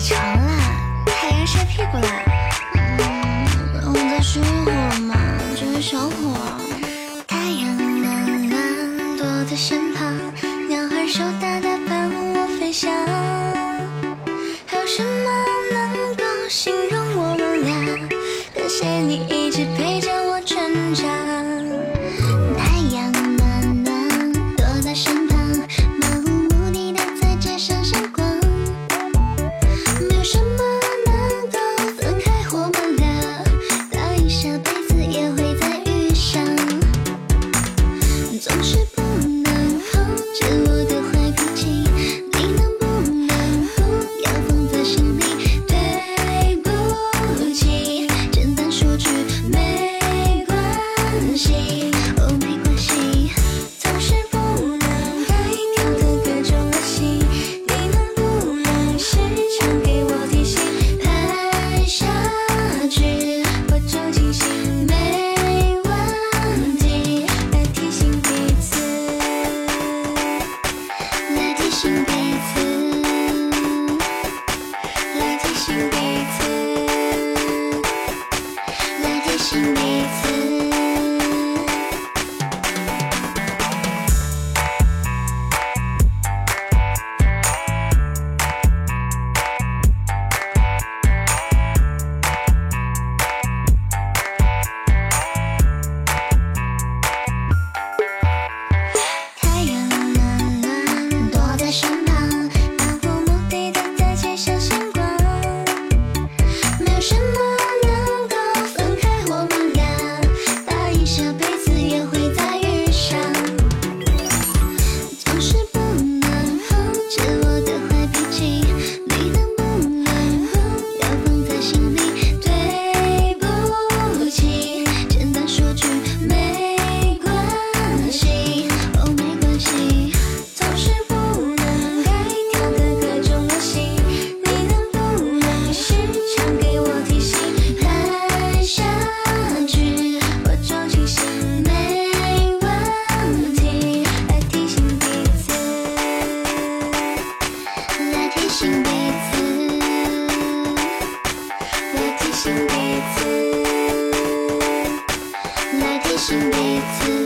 起床了，太阳晒屁股了，嗯，让我再睡一会儿嘛，只是小火。太阳暖暖，躲在身旁，鸟儿羞答答，伴我飞翔。还有什么能够形容我们俩？感谢你一直陪着我成长。to